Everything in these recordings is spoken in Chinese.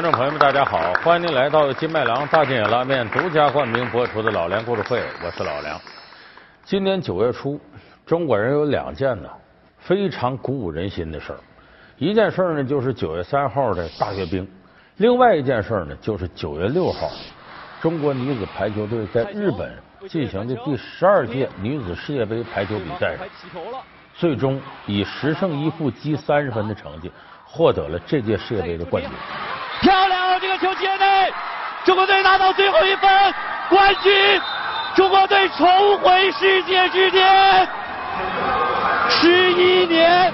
观众朋友们，大家好！欢迎您来到金麦郎大金野拉面独家冠名播出的《老梁故事会》，我是老梁。今年九月初，中国人有两件呢非常鼓舞人心的事儿。一件事儿呢，就是九月三号的大阅兵；另外一件事儿呢，就是九月六号，中国女子排球队在日本进行的第十二届女子世界杯排球比赛上，最终以十胜一负积三十分的成绩获得了这届世界杯的冠军。漂亮！这个球界内，中国队拿到最后一分冠军，中国队重回世界之巅。十一年，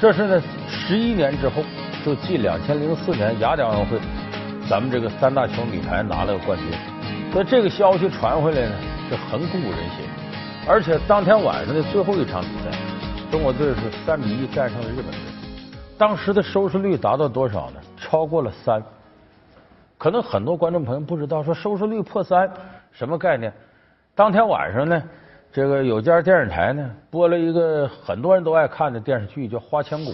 这是呢，十一年之后，就继两千零四年雅典奥运会，咱们这个三大球女排拿了个冠军。所以这个消息传回来呢，是很鼓舞人心。而且当天晚上的最后一场比赛，中国队是三比一战胜了日本队。当时的收视率达到多少呢？超过了三。可能很多观众朋友不知道，说收视率破三什么概念？当天晚上呢，这个有家电视台呢播了一个很多人都爱看的电视剧，叫《花千骨》。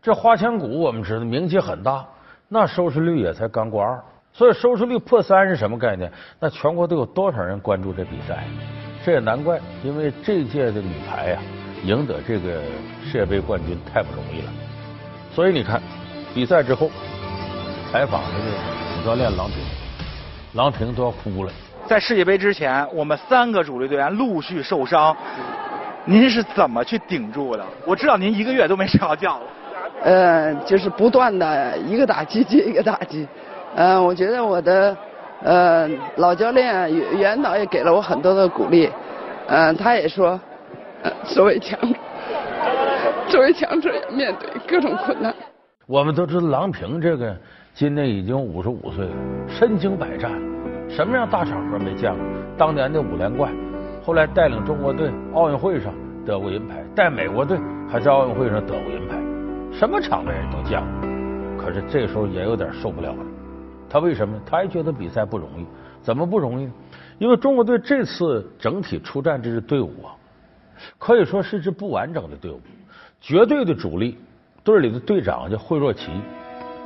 这《花千骨》我们知道名气很大，那收视率也才刚过二。所以收视率破三是什么概念？那全国都有多少人关注这比赛？这也难怪，因为这届的女排呀，赢得这个世界杯冠军太不容易了。所以你看，比赛之后采访那个主教练郎平，郎平都要哭了。在世界杯之前，我们三个主力队员陆续受伤，您是怎么去顶住的？我知道您一个月都没睡好觉了。呃，就是不断的一个打击接一个打击。嗯，我觉得我的呃老教练袁袁导也给了我很多的鼓励。嗯，他也说，所谓强。作为强者，面对各种困难。我们都知道郎平这个今年已经五十五岁了，身经百战，什么样大场合没见过？当年的五连冠，后来带领中国队奥运会上得过银牌，带美国队还在奥运会上得过银牌，什么场面人都见过。可是这时候也有点受不了了。他为什么？他也觉得比赛不容易。怎么不容易？因为中国队这次整体出战这支队伍啊，可以说是支不完整的队伍。绝对的主力队里的队长叫惠若琪，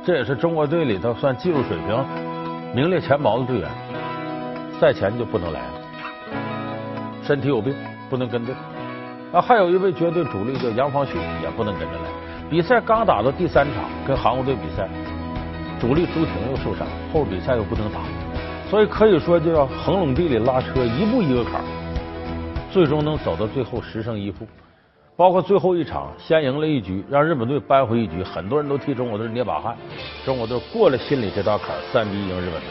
这也是中国队里头算技术水平名列前茅的队员。赛前就不能来了，身体有病不能跟队。啊，还有一位绝对主力叫杨方旭，也不能跟着来。比赛刚打到第三场，跟韩国队比赛，主力朱婷又受伤，后比赛又不能打，所以可以说就要横垄地里拉车，一步一个坎儿，最终能走到最后十胜一负。包括最后一场，先赢了一局，让日本队扳回一局，很多人都替中国队捏把汗。中国队过了心里这道坎，三比一赢日本队。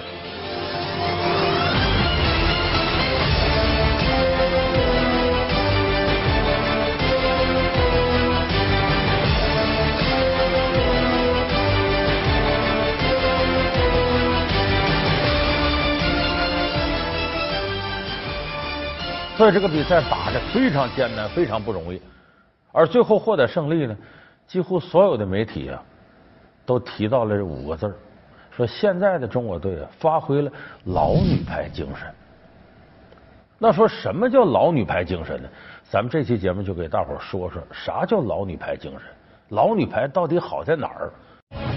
所以这个比赛打的非常艰难，非常不容易。而最后获得胜利呢，几乎所有的媒体啊，都提到了这五个字说现在的中国队啊，发挥了老女排精神。那说什么叫老女排精神呢？咱们这期节目就给大伙说说啥叫老女排精神，老女排到底好在哪儿？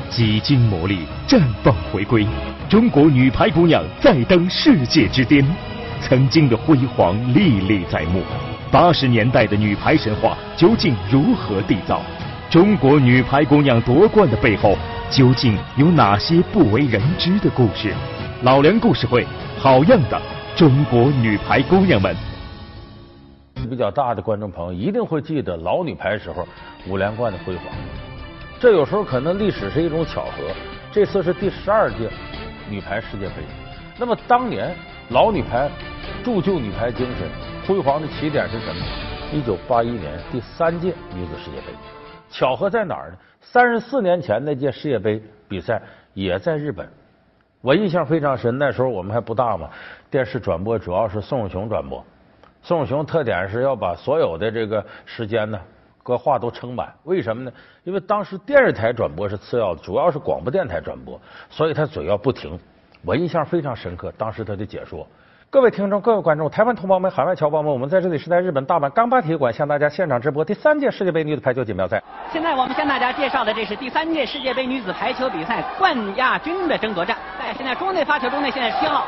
几经磨砺，绽放回归，中国女排姑娘再登世界之巅，曾经的辉煌历历在目。八十年代的女排神话究竟如何缔造？中国女排姑娘夺冠的背后究竟有哪些不为人知的故事？老梁故事会，好样的，中国女排姑娘们！比较大的观众朋友一定会记得老女排时候五连冠的辉煌。这有时候可能历史是一种巧合，这次是第十二届女排世界杯。那么当年老女排铸就女排精神。辉煌的起点是什么？一九八一年第三届女子世界杯，巧合在哪儿呢？三十四年前那届世界杯比赛也在日本，我印象非常深。那时候我们还不大嘛，电视转播主要是宋永雄转播。宋永雄特点是要把所有的这个时间呢，各话都撑满。为什么呢？因为当时电视台转播是次要的，主要是广播电台转播，所以他嘴要不停。我印象非常深刻，当时他的解说。各位听众、各位观众、台湾同胞们、海外侨胞们，我们在这里是在日本大阪钢巴体育馆向大家现场直播第三届世界杯女子排球锦标赛。现在我们向大家介绍的这是第三届世界杯女子排球比赛冠亚军的争夺战。在现在中国队发球，中国队现在七号，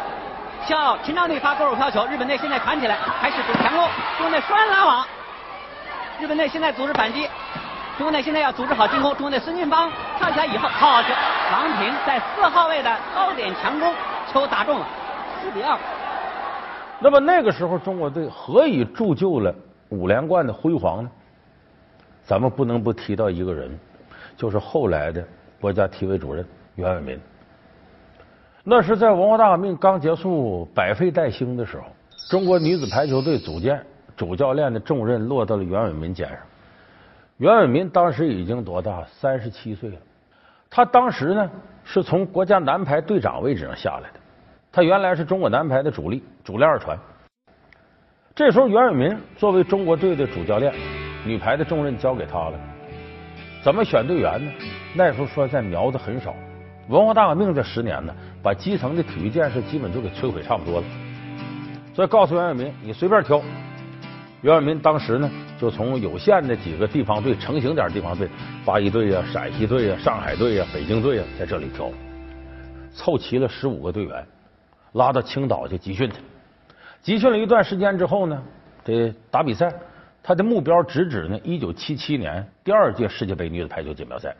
七号陈昭内发勾手飘球，日本队现在传起来，开始组强攻，中国队双人拉网，日本队现在组织反击，中国队现在要组织好进攻，中国队孙俊芳跳起来以后，好球，王平在四号位的高点强攻，球打中了，四比二。那么那个时候，中国队何以铸就了五连冠的辉煌呢？咱们不能不提到一个人，就是后来的国家体委主任袁伟民。那是在文化大革命刚结束、百废待兴的时候，中国女子排球队组建，主教练的重任落到了袁伟民肩上。袁伟民当时已经多大？三十七岁了。他当时呢，是从国家男排队长位置上下来的。他原来是中国男排的主力，主力二传。这时候，袁伟民作为中国队的主教练，女排的重任交给他了。怎么选队员呢？那时候说在苗子很少。文化大革命这十年呢，把基层的体育建设基本就给摧毁差不多了。所以告诉袁伟民，你随便挑。袁伟民当时呢，就从有限的几个地方队、成型点地方队，八一队呀、陕西队呀、上海队呀、北京队呀，在这里挑，凑齐了十五个队员。拉到青岛去集训去，集训了一段时间之后呢，得打比赛，他的目标直指呢一九七七年第二届世界杯女子排球锦标赛。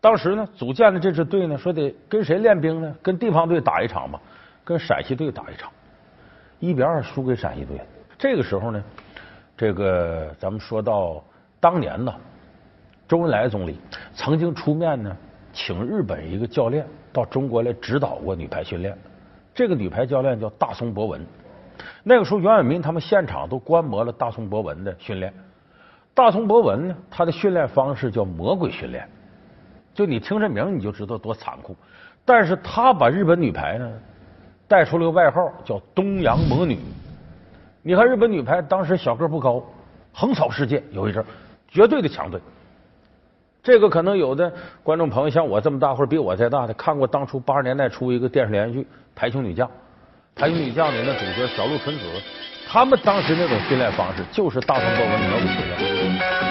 当时呢，组建的这支队呢，说得跟谁练兵呢？跟地方队打一场吧，跟陕西队打一场，一比二输给陕西队。这个时候呢，这个咱们说到当年呢，周恩来总理曾经出面呢，请日本一个教练。到中国来指导过女排训练，这个女排教练叫大松博文。那个时候，袁伟民他们现场都观摩了大松博文的训练。大松博文呢，他的训练方式叫魔鬼训练，就你听这名你就知道多残酷。但是他把日本女排呢带出了个外号叫“东洋魔女”。你看日本女排当时小个不高，横扫世界有一阵，绝对的强队。这个可能有的观众朋友像我这么大或者比我再大的看过当初八十年代出一个电视连续剧《排球女将》，《排球女将》里那主角小鹿纯子，他们当时那种训练方式就是大唐高文魔鬼训练。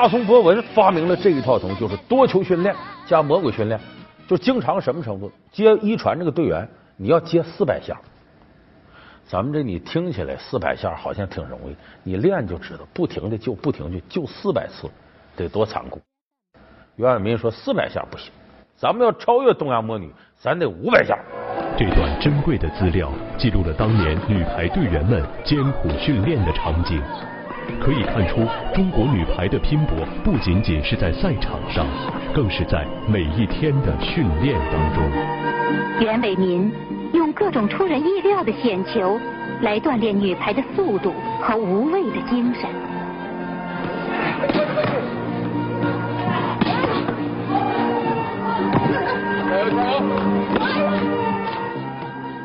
大松博文发明了这一套东西，就是多球训练加魔鬼训练，就经常什么程度？接一传这个队员，你要接四百下。咱们这你听起来四百下好像挺容易，你练就知道，不停的就不停的，就四百次，得多残酷。袁伟民说四百下不行，咱们要超越东洋魔女，咱得五百下。这段珍贵的资料记录了当年女排队员们艰苦训练的场景。可以看出，中国女排的拼搏不仅仅是在赛场上，更是在每一天的训练当中。袁伟民用各种出人意料的险球来锻炼女排的速度和无畏的精神。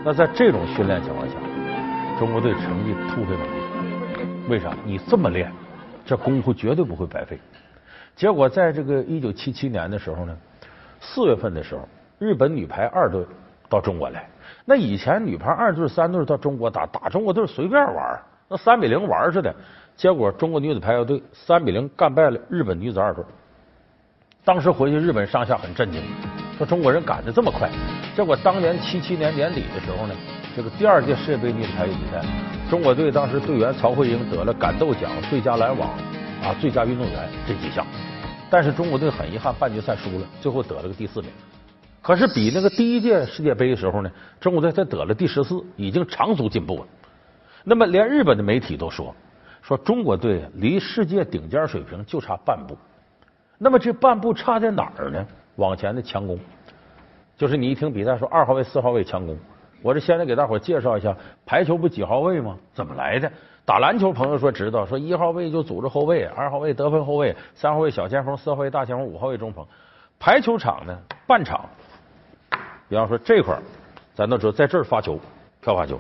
那在这种训练情况下，中国队成绩突飞猛进。为啥？你这么练，这功夫绝对不会白费。结果在这个一九七七年的时候呢，四月份的时候，日本女排二队到中国来。那以前女排二队、三队到中国打，打中国队随便玩，那三比零玩似的。结果中国女子排球队三比零干败了日本女子二队。当时回去，日本上下很震惊，说中国人赶的这么快。结果当年七七年年底的时候呢。这个第二届世界杯女子排球比赛，中国队当时队员曹慧英得了感斗奖、最佳拦网啊、最佳运动员这几项，但是中国队很遗憾半决赛输了，最后得了个第四名。可是比那个第一届世界杯的时候呢，中国队才得了第十四，已经长足进步了。那么连日本的媒体都说，说中国队离世界顶尖水平就差半步。那么这半步差在哪儿呢？往前的强攻，就是你一听比赛说二号位、四号位强攻。我这现在给大伙介绍一下，排球不几号位吗？怎么来的？打篮球朋友说知道，说一号位就组织后卫，二号位得分后卫，三号位小前锋，四号位大前锋，五号位中锋。排球场呢，半场，比方说这块，咱都知道在这儿发球，跳发球，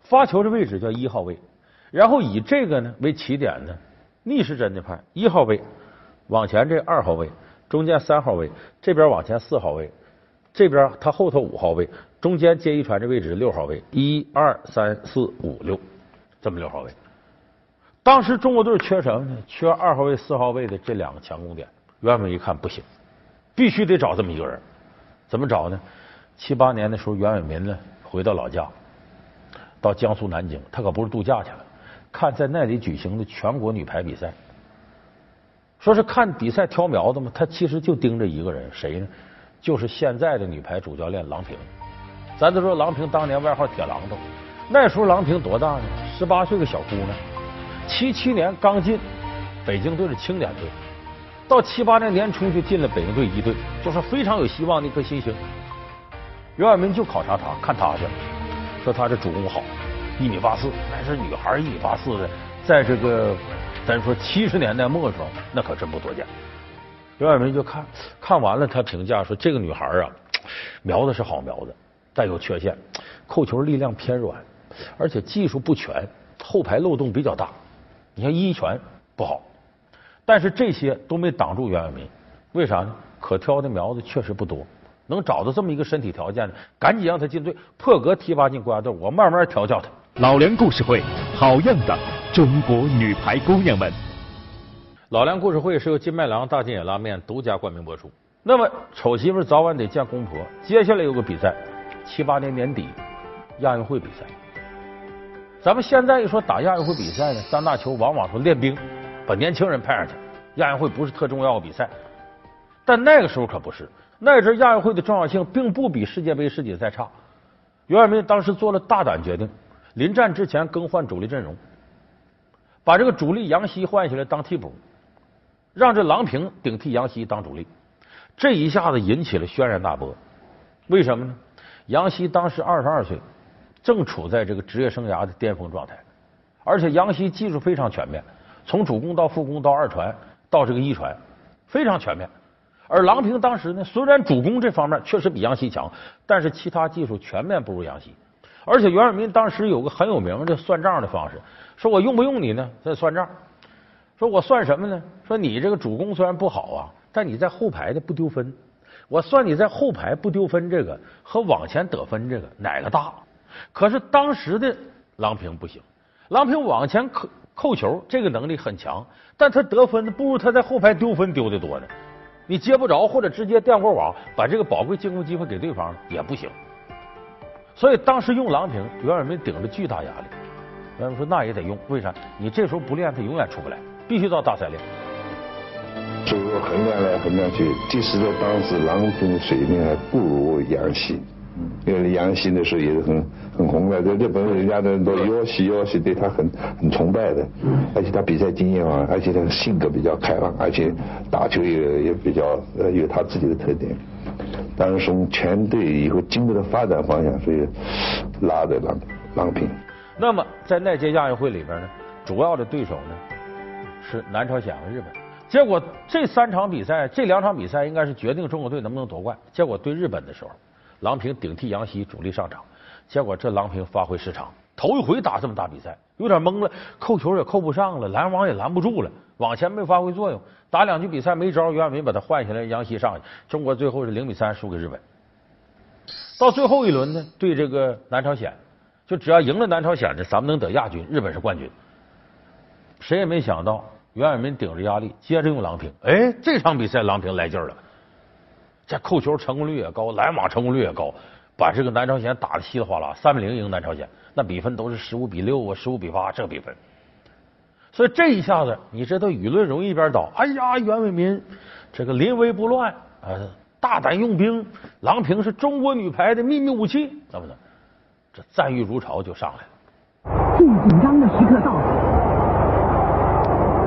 发球的位置叫一号位，然后以这个呢为起点呢，逆时针的拍一号位，往前这二号位，中间三号位，这边往前四号位，这边他后头五号位，中间接一传这位置六号位，一二三四五六，这么六号位。当时中国队缺什么呢？缺二号位、四号位的这两个强攻点。袁伟民一看不行，必须得找这么一个人。怎么找呢？七八年的时候，袁伟民呢回到老家，到江苏南京，他可不是度假去了，看在那里举行的全国女排比赛。说是看比赛挑苗子嘛，他其实就盯着一个人，谁呢？就是现在的女排主教练郎平。咱都说郎平当年外号铁榔头，那时候郎平多大呢？十八岁个小姑娘。七七年刚进北京队的青年队，到七八年年初就进了北京队一队，就是非常有希望的一颗新星。袁晓明就考察她，看她去，说她这主攻好，一米八四，那是女孩一米八四的，在这个咱说七十年代末的时候，那可真不多见。袁晓明就看看完了，他评价说这个女孩啊，苗子是好苗子，但有缺陷，扣球力量偏软，而且技术不全，后排漏洞比较大。你像一拳不好，但是这些都没挡住袁晓明，为啥呢？可挑的苗子确实不多，能找到这么一个身体条件的，赶紧让他进队，破格提拔进国家队，我慢慢调教他。老梁故事会，好样的，中国女排姑娘们。老梁故事会是由金麦郎大金眼拉面独家冠名播出。那么丑媳妇早晚得见公婆，接下来有个比赛，七八年年底亚运会比赛。咱们现在一说打亚运会比赛呢，张大球往往说练兵，把年轻人派上去。亚运会不是特重要的比赛，但那个时候可不是。那阵亚运会的重要性并不比世界杯、世锦赛差。袁晓明当时做了大胆决定，临战之前更换主力阵容，把这个主力杨希换下来当替补，让这郎平顶替杨希当主力。这一下子引起了轩然大波。为什么呢？杨希当时二十二岁。正处在这个职业生涯的巅峰状态，而且杨希技术非常全面，从主攻到副攻到二传到这个一传非常全面。而郎平当时呢，虽然主攻这方面确实比杨希强，但是其他技术全面不如杨希。而且袁伟民当时有个很有名的算账的方式，说我用不用你呢？在算账，说我算什么呢？说你这个主攻虽然不好啊，但你在后排的不丢分。我算你在后排不丢分，这个和往前得分这个哪个大？可是当时的郎平不行，郎平往前扣扣球这个能力很强，但他得分不如他在后排丢分丢的多呢。你接不着或者直接垫过网，把这个宝贵进攻机会给对方也不行。所以当时用郎平，袁伟明顶着巨大压力。袁伟明说那也得用，为啥？你这时候不练，他永远出不来，必须到大赛练。所以说衡量来衡量去，即使在当时郎平水平还不如杨希。因为杨希那时候也是很很红的，在日本人家的都要西要西对他很很崇拜的，而且他比赛经验啊，而且他性格比较开朗，而且打球也也比较呃有他自己的特点。但是从全队以后经过的发展方向，所以拉的郎郎平。那么在那届亚运会里边呢，主要的对手呢是南朝鲜和日本。结果这三场比赛，这两场比赛应该是决定中国队能不能夺冠。结果对日本的时候。郎平顶替杨希主力上场，结果这郎平发挥失常，头一回打这么大比赛，有点懵了，扣球也扣不上了，拦网也拦不住了，往前没发挥作用，打两局比赛没招，袁晓明把他换下来，杨希上去，中国最后是零比三输给日本。到最后一轮呢，对这个南朝鲜，就只要赢了南朝鲜呢，咱们能得亚军，日本是冠军。谁也没想到，袁伟民顶着压力，接着用郎平，哎，这场比赛郎平来劲了。这扣球成功率也高，拦网成功率也高，把这个南朝鲜打的稀里哗啦，三比零赢南朝鲜，那比分都是十五比六啊，十五比八这比分。所以这一下子，你知道舆论容易一边倒。哎呀，袁伟民这个临危不乱啊，大胆用兵，郎平是中国女排的秘密武器，怎么的？这赞誉如潮就上来了。最紧张的时刻到了，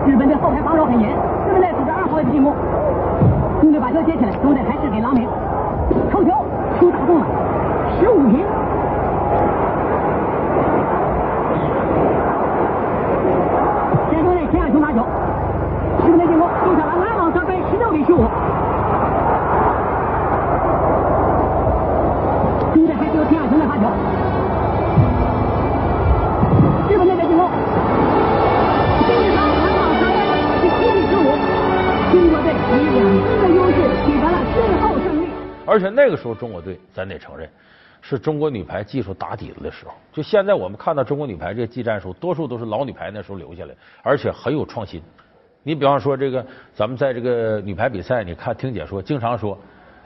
日本队后排防守很严日本队处在二号位的进攻中队把球接起来中队还是给郎平扣球球打中了十五平。在中队前场球发球日本队进攻杜小兰拦网三分十六比十五。中队还是由田亚雄来发球。而且那个时候中国队，咱得承认，是中国女排技术打底子的时候。就现在我们看到中国女排这技战术，多数都是老女排那时候留下来，而且很有创新。你比方说这个，咱们在这个女排比赛，你看听解说经常说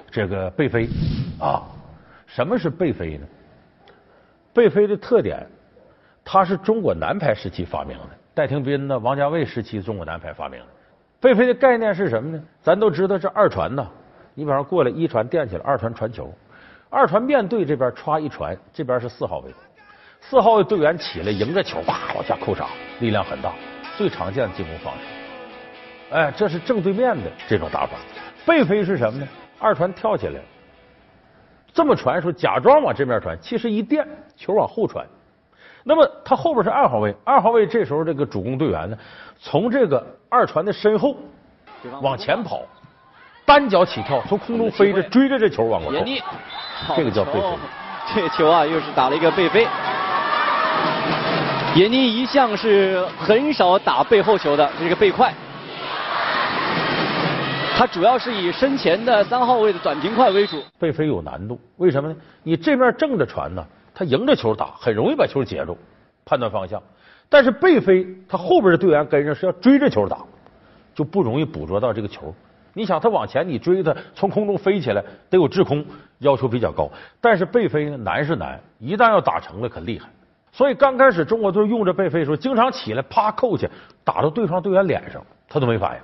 这个背飞啊，什么是背飞呢？背飞的特点，它是中国男排时期发明的，戴廷斌呢、王家卫时期中国男排发明的。背飞的概念是什么呢？咱都知道这二传呢，你比方说过来一传垫起来，二传传球，二传面对这边歘一传，这边是四号位，四号位队员起来迎着球，啪往下扣杀，力量很大，最常见的进攻方式。哎，这是正对面的这种打法。背飞是什么呢？二传跳起来，这么传说假装往这面传，其实一垫球往后传。那么他后边是二号位，二号位这时候这个主攻队员呢，从这个二传的身后往前跑，单脚起跳，从空中飞着追着这球往过扣，这个叫背飞。这球啊，又是打了一个背飞。闫妮一向是很少打背后球的，这个背快。他主要是以身前的三号位的短平快为主。背飞有难度，为什么呢？你这面正着传呢，他迎着球打，很容易把球截住，判断方向。但是背飞，他后边的队员跟上是要追着球打，就不容易捕捉到这个球。你想他往前，你追他从空中飞起来，得有制空，要求比较高。但是背飞呢，难是难，一旦要打成了，可厉害。所以刚开始中国队用这背飞的时候，经常起来啪扣去，打到对方队员脸上，他都没反应。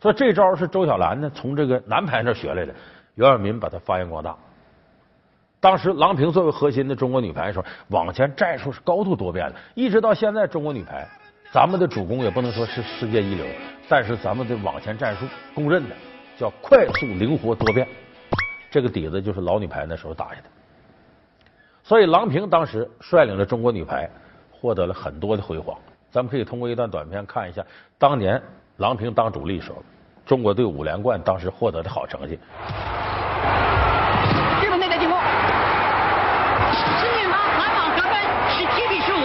所以这招是周晓兰呢从这个男排那学来的，袁晓民把它发扬光大。当时郎平作为核心的中国女排的时候，往前战术是高度多变的，一直到现在中国女排，咱们的主攻也不能说是世界一流，但是咱们的网前战术公认的叫快速、灵活、多变，这个底子就是老女排那时候打下的。所以郎平当时率领着中国女排获得了很多的辉煌，咱们可以通过一段短片看一下当年。郎平当主力时候，中国队五连冠当时获得的好成绩。日本队的进攻，新女王拦网得分，十七比十五，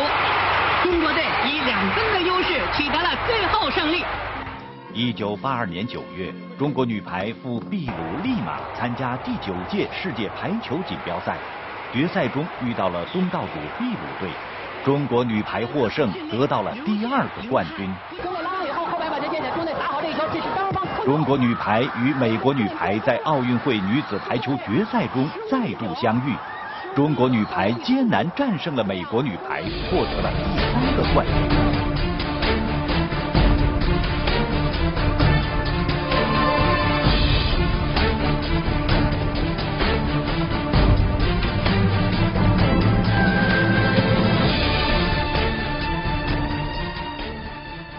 两分的优势取得了最后胜利。一九八二年九月，中国女排赴秘鲁利马参加第九届世界排球锦标赛，决赛中遇到了东道主秘鲁队，中国女排获胜，得到了第二个冠军。中国女排与美国女排在奥运会女子排球决赛中再度相遇，中国女排艰难战胜了美国女排，获得了第三个冠军。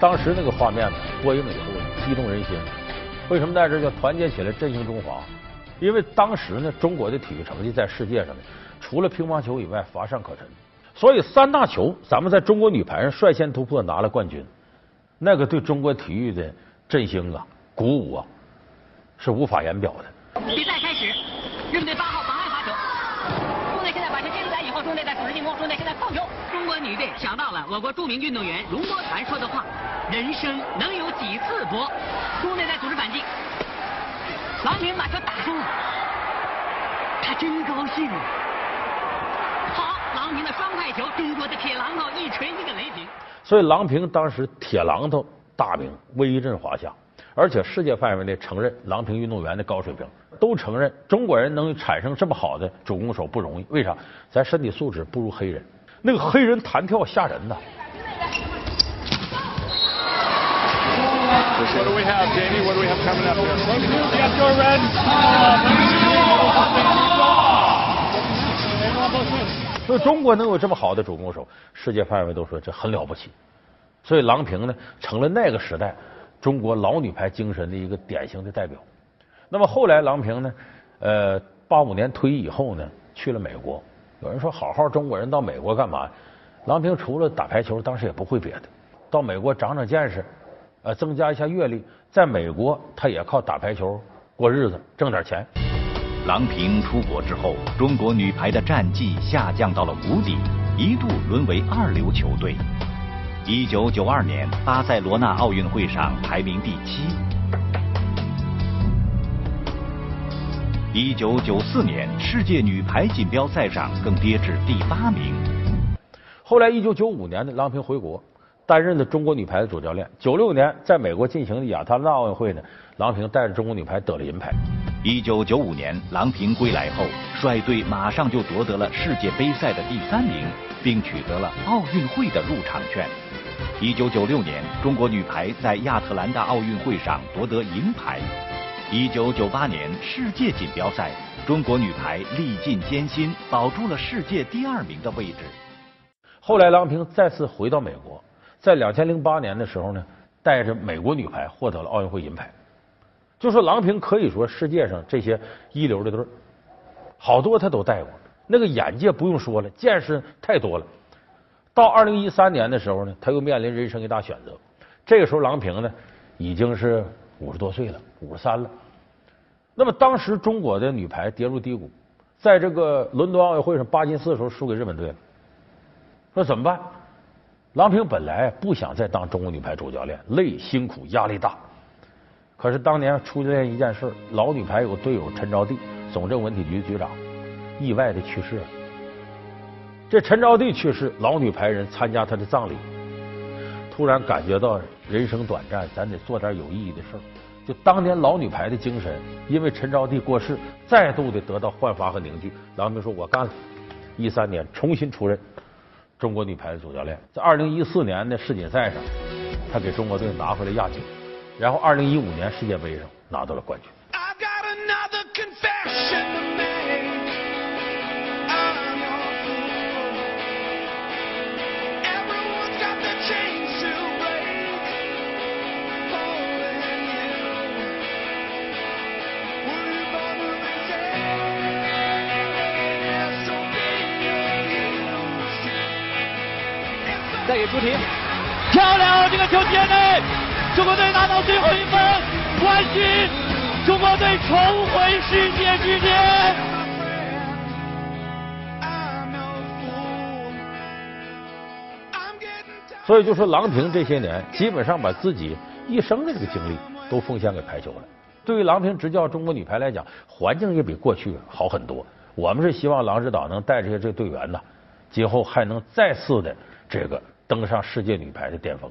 当时那个画面呢，播映以后激动人心。为什么在这叫团结起来振兴中华？因为当时呢，中国的体育成绩在世界上呢，除了乒乓球以外乏善可陈。所以三大球，咱们在中国女排上率先突破拿了冠军，那个对中国体育的振兴啊、鼓舞啊，是无法言表的。比赛开始，日本队八号妨碍发球，中队现在把球接起来以后，中队在组织进攻，中队现在控球。中国女队想到了我国著名运动员容国团说的话。人生能有几次搏？中队在组织反击，郎平把球打中了，他真高兴。好，郎平的双快球，中国的铁榔头一锤一个雷霆。所以郎平当时铁榔头大名威震华夏，而且世界范围内承认郎平运动员的高水平，都承认中国人能产生这么好的主攻手不容易。为啥？咱身体素质不如黑人，那个黑人弹跳吓人呐。What do we have, Jamie? What do we have coming up here? 说中国能有这么好的主攻手，世界范围都说这很了不起。所以郎平呢，成了那个时代中国老女排精神的一个典型的代表。那么后来郎平呢，呃，八五年退役以后呢，去了美国。有人说，好好中国人到美国干嘛？郎平除了打排球，当时也不会别的，到美国长长见识。呃，增加一下阅历，在美国他也靠打排球过日子，挣点钱。郎平出国之后，中国女排的战绩下降到了谷底，一度沦为二流球队。一九九二年巴塞罗那奥运会上排名第七。一九九四年世界女排锦标赛上更跌至第八名。后来一九九五年的郎平回国，担任了中国女排的主教练。九六年在美国进行的亚特兰大奥运会呢，郎平带着中国女排得了银牌。一九九五年，郎平归来后，率队马上就夺得了世界杯赛的第三名，并取得了奥运会的入场券。一九九六年，中国女排在亚特兰大奥运会上夺得银牌。一九九八年世界锦标赛，中国女排历尽艰辛，保住了世界第二名的位置。后来，郎平再次回到美国，在两千零八年的时候呢，带着美国女排获得了奥运会银牌。就说郎平可以说世界上这些一流的队好多他都带过，那个眼界不用说了，见识太多了。到二零一三年的时候呢，他又面临人生一大选择。这个时候，郎平呢已经是五十多岁了，五十三了。那么当时中国的女排跌入低谷，在这个伦敦奥运会上八进四的时候输给日本队了。说怎么办？郎平本来不想再当中国女排主教练，累、辛苦、压力大。可是当年出现一件事，老女排有个队友陈招娣，总政文体局局长，意外的去世了。这陈招娣去世，老女排人参加他的葬礼，突然感觉到人生短暂，咱得做点有意义的事。就当年老女排的精神，因为陈招娣过世，再度的得到焕发和凝聚。郎平说：“我干了。”一三年重新出任。中国女排的主教练，在二零一四年的世锦赛上，他给中国队拿回了亚军，然后二零一五年世界杯上拿到了冠军。再给朱婷，漂亮！这个球接内，中国队拿到最后一分，冠军！中国队重回世界之巅。所以就说郎平这些年，基本上把自己一生的这个精力都奉献给排球了。对于郎平执教中国女排来讲，环境也比过去好很多。我们是希望郎指导能带这些这队员呢，今后还能再次的这个。登上世界女排的巅峰。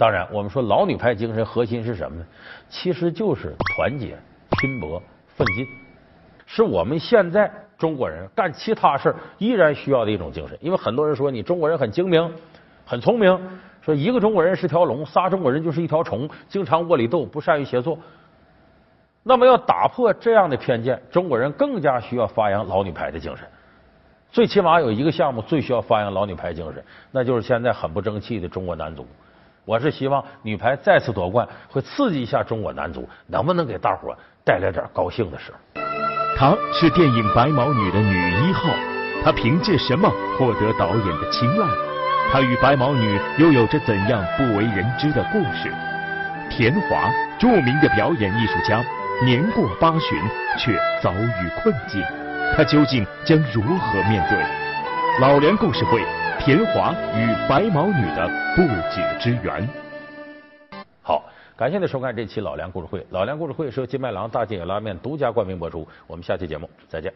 当然，我们说老女排精神核心是什么呢？其实就是团结、拼搏、奋进，是我们现在中国人干其他事依然需要的一种精神。因为很多人说你中国人很精明、很聪明，说一个中国人是条龙，仨中国人就是一条虫，经常窝里斗，不善于协作。那么要打破这样的偏见，中国人更加需要发扬老女排的精神。最起码有一个项目最需要发扬老女排精神，那就是现在很不争气的中国男足。我是希望女排再次夺冠，会刺激一下中国男足，能不能给大伙带来点高兴的事？她是电影《白毛女》的女一号，她凭借什么获得导演的青睐？她与白毛女又有着怎样不为人知的故事？田华，著名的表演艺术家，年过八旬却遭遇困境。他究竟将如何面对？老梁故事会，田华与白毛女的不解之缘。好，感谢您收看这期老梁故事会。老梁故事会是由金麦郎大金野拉面独家冠名播出。我们下期节目再见。